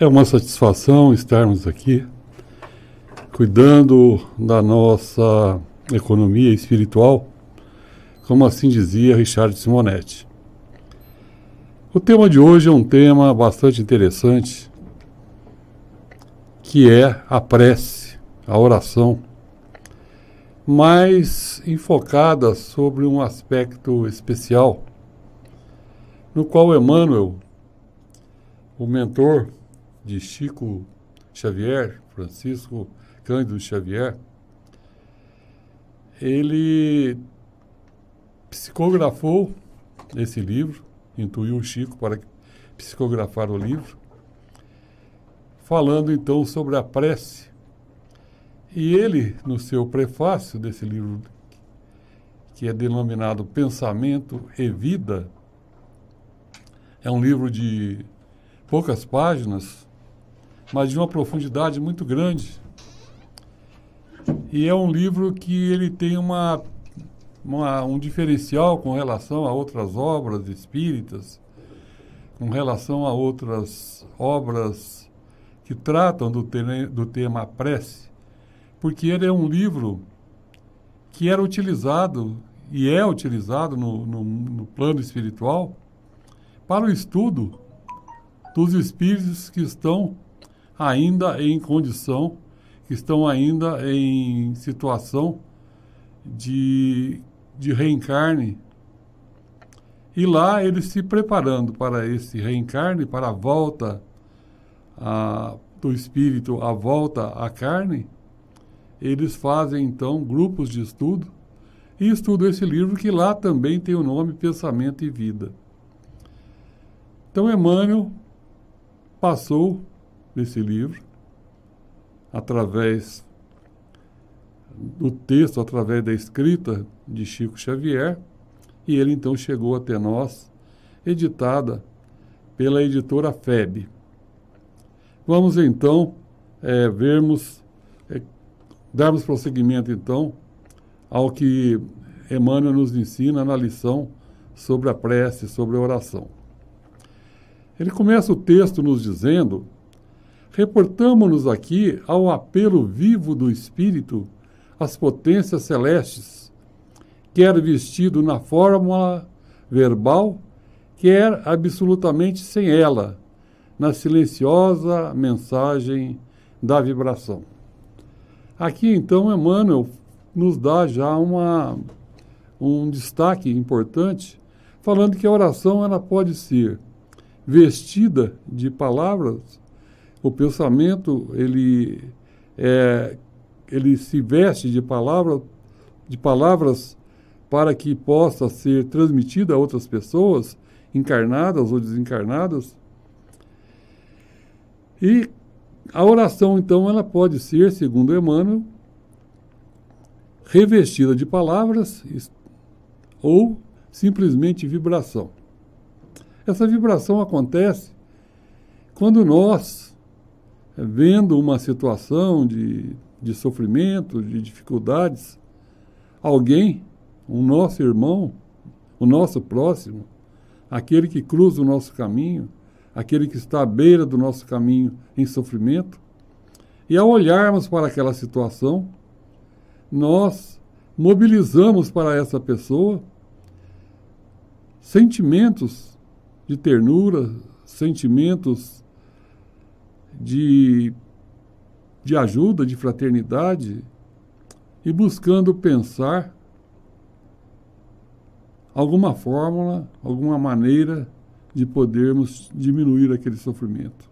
É uma satisfação estarmos aqui cuidando da nossa economia espiritual, como assim dizia Richard Simonetti. O tema de hoje é um tema bastante interessante, que é a prece, a oração, mais enfocada sobre um aspecto especial, no qual Emmanuel, o mentor de Chico Xavier, Francisco Cândido Xavier, ele psicografou esse livro, intuiu o Chico para psicografar o livro, falando então sobre a prece. E ele, no seu prefácio desse livro, que é denominado Pensamento e Vida, é um livro de poucas páginas, mas de uma profundidade muito grande. E é um livro que ele tem uma, uma, um diferencial com relação a outras obras espíritas, com relação a outras obras que tratam do, te, do tema prece, porque ele é um livro que era utilizado e é utilizado no, no, no plano espiritual para o estudo dos espíritos que estão ainda em condição, que estão ainda em situação de, de reencarne. E lá eles se preparando para esse reencarne, para a volta a, do espírito, a volta à carne, eles fazem então grupos de estudo e estudam esse livro que lá também tem o nome Pensamento e Vida. Então Emmanuel passou desse livro, através do texto, através da escrita de Chico Xavier, e ele então chegou até nós, editada pela editora FEB. Vamos então é, vermos, é, darmos prosseguimento então ao que Emmanuel nos ensina na lição sobre a prece, sobre a oração. Ele começa o texto nos dizendo reportamos-nos aqui ao apelo vivo do Espírito às potências celestes, quer vestido na fórmula verbal, quer absolutamente sem ela, na silenciosa mensagem da vibração. Aqui então Emmanuel nos dá já uma, um destaque importante, falando que a oração ela pode ser vestida de palavras o pensamento ele é, ele se veste de palavras de palavras para que possa ser transmitida a outras pessoas encarnadas ou desencarnadas. E a oração então ela pode ser segundo Emmanuel revestida de palavras ou simplesmente vibração. Essa vibração acontece quando nós vendo uma situação de, de sofrimento, de dificuldades, alguém, o nosso irmão, o nosso próximo, aquele que cruza o nosso caminho, aquele que está à beira do nosso caminho em sofrimento, e ao olharmos para aquela situação, nós mobilizamos para essa pessoa sentimentos de ternura, sentimentos de, de ajuda, de fraternidade, e buscando pensar alguma fórmula, alguma maneira de podermos diminuir aquele sofrimento.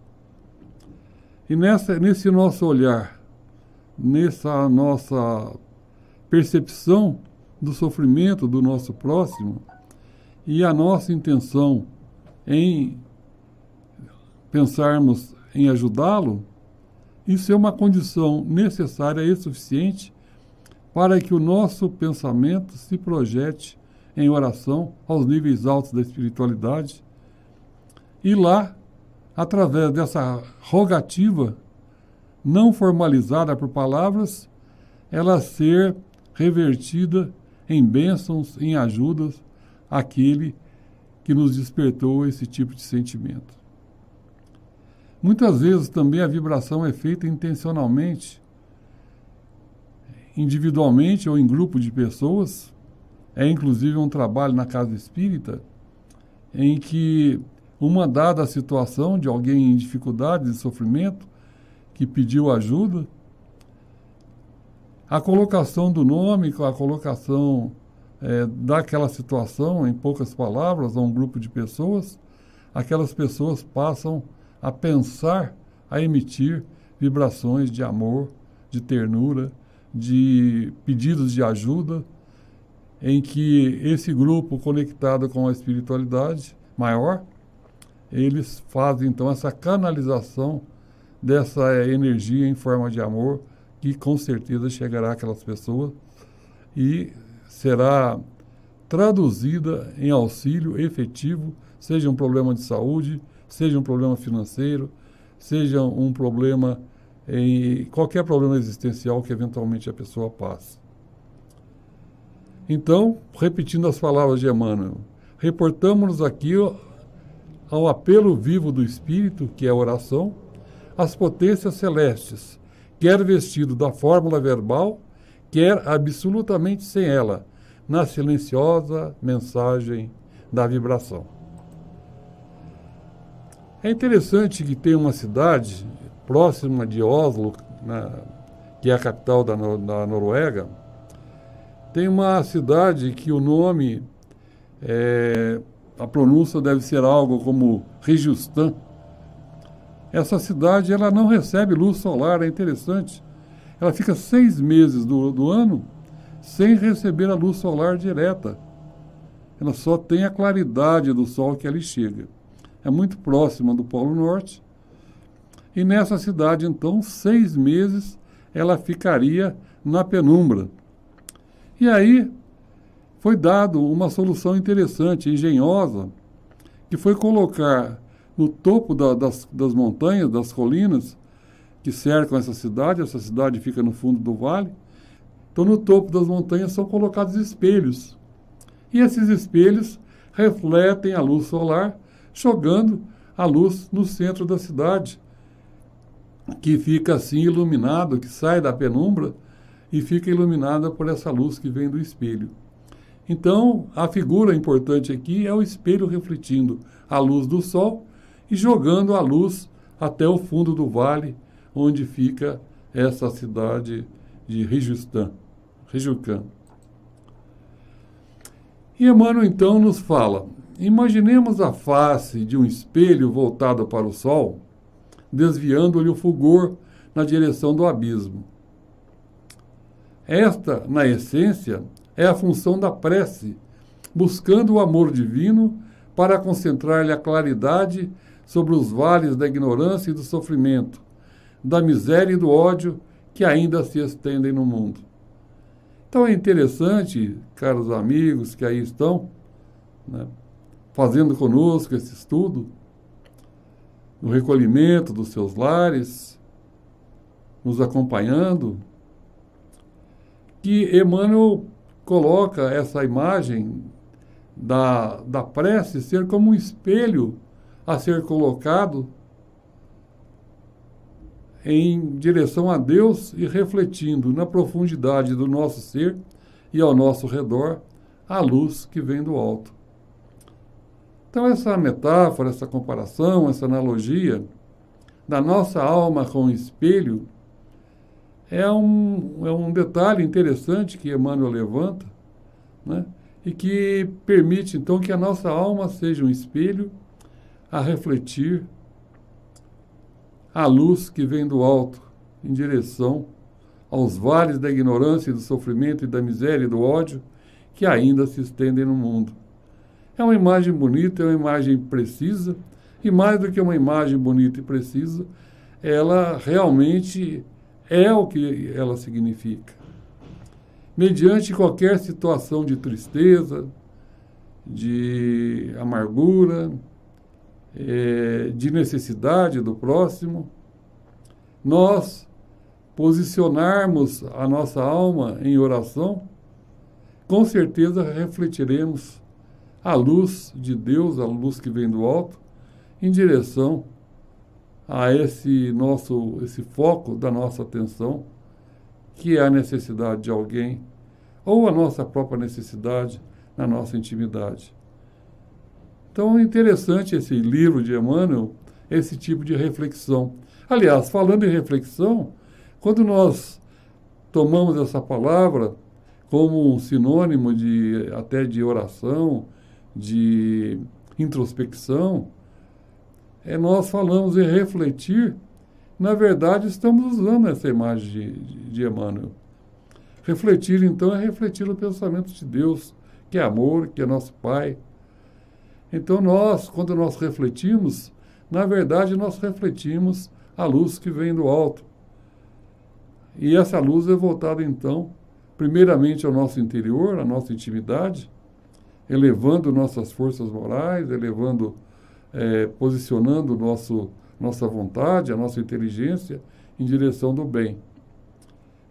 E nessa, nesse nosso olhar, nessa nossa percepção do sofrimento do nosso próximo e a nossa intenção em pensarmos em ajudá-lo, isso é uma condição necessária e suficiente para que o nosso pensamento se projete em oração aos níveis altos da espiritualidade e lá, através dessa rogativa não formalizada por palavras, ela ser revertida em bênçãos, em ajudas àquele que nos despertou esse tipo de sentimento. Muitas vezes também a vibração é feita intencionalmente, individualmente ou em grupo de pessoas. É inclusive um trabalho na casa espírita em que uma dada situação de alguém em dificuldade, e sofrimento, que pediu ajuda, a colocação do nome, a colocação é, daquela situação, em poucas palavras, a um grupo de pessoas, aquelas pessoas passam a pensar, a emitir vibrações de amor, de ternura, de pedidos de ajuda, em que esse grupo conectado com a espiritualidade maior, eles fazem então essa canalização dessa energia em forma de amor que com certeza chegará àquelas pessoas e será traduzida em auxílio efetivo, seja um problema de saúde, seja um problema financeiro, seja um problema em qualquer problema existencial que eventualmente a pessoa passe. Então, repetindo as palavras de Emmanuel, reportamos-nos aqui ao apelo vivo do Espírito, que é a oração, às potências celestes, quer vestido da fórmula verbal, quer absolutamente sem ela, na silenciosa mensagem da vibração. É interessante que tem uma cidade próxima de Oslo, na, que é a capital da, da Noruega, tem uma cidade que o nome, é, a pronúncia deve ser algo como Rijustan. Essa cidade ela não recebe luz solar, é interessante. Ela fica seis meses do, do ano sem receber a luz solar direta. Ela só tem a claridade do sol que ali chega. É muito próxima do Polo Norte. E nessa cidade, então, seis meses ela ficaria na penumbra. E aí foi dado uma solução interessante, engenhosa, que foi colocar no topo da, das, das montanhas, das colinas que cercam essa cidade, essa cidade fica no fundo do vale. Então, no topo das montanhas são colocados espelhos. E esses espelhos refletem a luz solar, jogando a luz no centro da cidade, que fica assim iluminado, que sai da penumbra e fica iluminada por essa luz que vem do espelho. Então, a figura importante aqui é o espelho refletindo a luz do sol e jogando a luz até o fundo do vale, onde fica essa cidade de Rijustan, Rijucan. E Emmanuel então nos fala: imaginemos a face de um espelho voltado para o sol, desviando-lhe o fulgor na direção do abismo. Esta, na essência, é a função da prece, buscando o amor divino para concentrar-lhe a claridade sobre os vales da ignorância e do sofrimento, da miséria e do ódio que ainda se estendem no mundo. Então é interessante, caros amigos que aí estão, né, fazendo conosco esse estudo, no recolhimento dos seus lares, nos acompanhando, que Emmanuel coloca essa imagem da, da prece ser como um espelho a ser colocado em direção a Deus e refletindo na profundidade do nosso ser e ao nosso redor a luz que vem do alto. Então, essa metáfora, essa comparação, essa analogia da nossa alma com o espelho é um, é um detalhe interessante que Emmanuel levanta, né? e que permite então que a nossa alma seja um espelho a refletir a luz que vem do alto em direção aos vales da ignorância, do sofrimento e da miséria e do ódio que ainda se estendem no mundo. É uma imagem bonita, é uma imagem precisa, e mais do que uma imagem bonita e precisa, ela realmente é o que ela significa. Mediante qualquer situação de tristeza, de amargura, é, de necessidade do próximo, nós posicionarmos a nossa alma em oração, com certeza refletiremos a luz de Deus, a luz que vem do alto, em direção a esse nosso esse foco da nossa atenção, que é a necessidade de alguém ou a nossa própria necessidade na nossa intimidade. Então é interessante esse livro de Emmanuel, esse tipo de reflexão. Aliás, falando em reflexão, quando nós tomamos essa palavra como um sinônimo de até de oração, de introspecção, é, nós falamos em refletir, na verdade estamos usando essa imagem de, de, Emmanuel. Refletir, então, é refletir o pensamento de Deus, que é amor, que é nosso Pai. Então, nós, quando nós refletimos, na verdade, nós refletimos a luz que vem do alto. E essa luz é voltada, então, primeiramente ao nosso interior, à nossa intimidade, elevando nossas forças morais, elevando, é, posicionando nosso, nossa vontade, a nossa inteligência em direção do bem.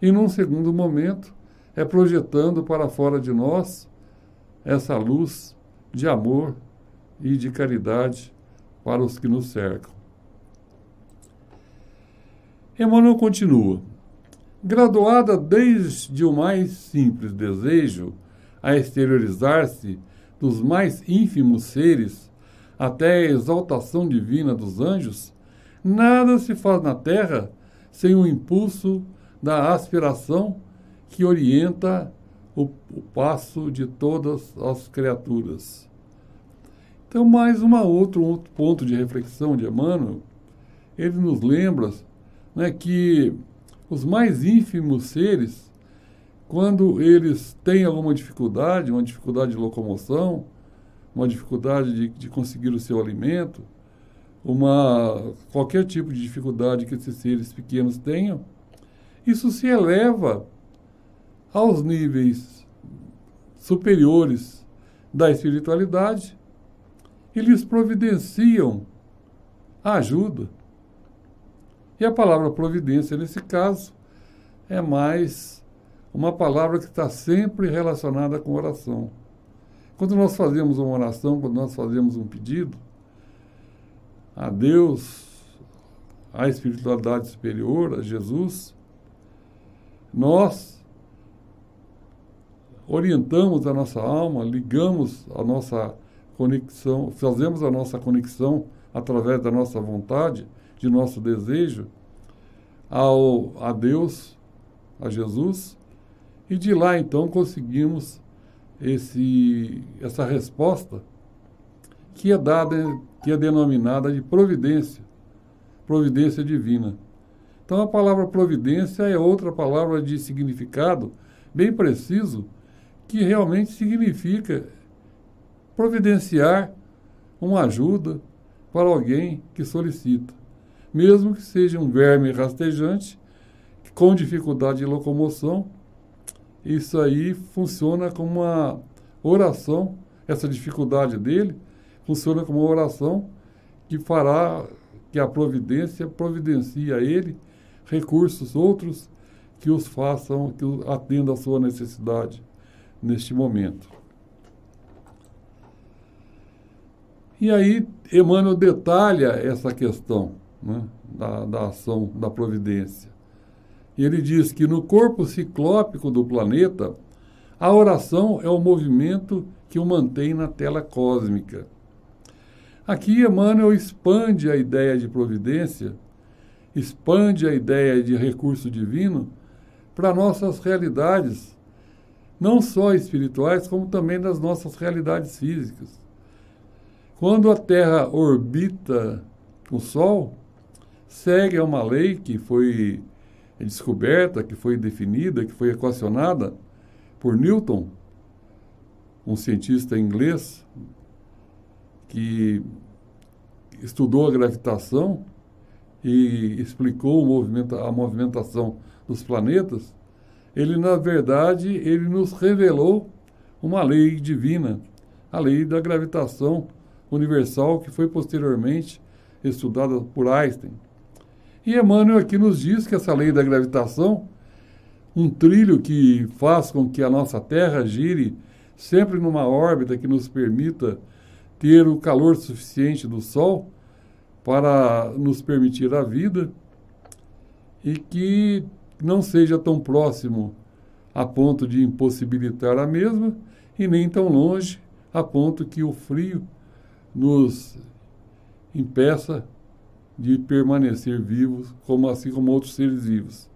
E num segundo momento, é projetando para fora de nós essa luz de amor e de caridade para os que nos cercam. Emmanuel continua. Graduada desde o mais simples desejo a exteriorizar-se dos mais ínfimos seres até a exaltação divina dos anjos, nada se faz na terra sem o impulso da aspiração que orienta o, o passo de todas as criaturas. Então, mais uma outro, um outro ponto de reflexão de Emmanuel, ele nos lembra né, que os mais ínfimos seres quando eles têm alguma dificuldade, uma dificuldade de locomoção, uma dificuldade de, de conseguir o seu alimento, uma qualquer tipo de dificuldade que esses seres pequenos tenham, isso se eleva aos níveis superiores da espiritualidade e lhes providenciam ajuda. E a palavra providência, nesse caso, é mais uma palavra que está sempre relacionada com oração. Quando nós fazemos uma oração, quando nós fazemos um pedido a Deus, à espiritualidade superior, a Jesus, nós orientamos a nossa alma, ligamos a nossa conexão, fazemos a nossa conexão através da nossa vontade, de nosso desejo ao a Deus, a Jesus, e de lá, então, conseguimos esse, essa resposta que é dada, que é denominada de providência, providência divina. Então, a palavra providência é outra palavra de significado bem preciso, que realmente significa providenciar uma ajuda para alguém que solicita, mesmo que seja um verme rastejante, com dificuldade de locomoção, isso aí funciona como uma oração, essa dificuldade dele funciona como uma oração que fará que a providência providencie a ele recursos outros que os façam, que atendam a sua necessidade neste momento. E aí Emmanuel detalha essa questão né, da, da ação da providência. E ele diz que no corpo ciclópico do planeta, a oração é o movimento que o mantém na tela cósmica. Aqui Emmanuel expande a ideia de providência, expande a ideia de recurso divino para nossas realidades, não só espirituais, como também nas nossas realidades físicas. Quando a Terra orbita o Sol, segue a uma lei que foi descoberta, que foi definida, que foi equacionada por Newton, um cientista inglês que estudou a gravitação e explicou a movimentação dos planetas, ele na verdade ele nos revelou uma lei divina, a lei da gravitação universal que foi posteriormente estudada por Einstein. E Emmanuel aqui nos diz que essa lei da gravitação, um trilho que faz com que a nossa Terra gire sempre numa órbita que nos permita ter o calor suficiente do Sol para nos permitir a vida e que não seja tão próximo a ponto de impossibilitar a mesma e nem tão longe a ponto que o frio nos impeça de permanecer vivos, como assim como outros seres vivos.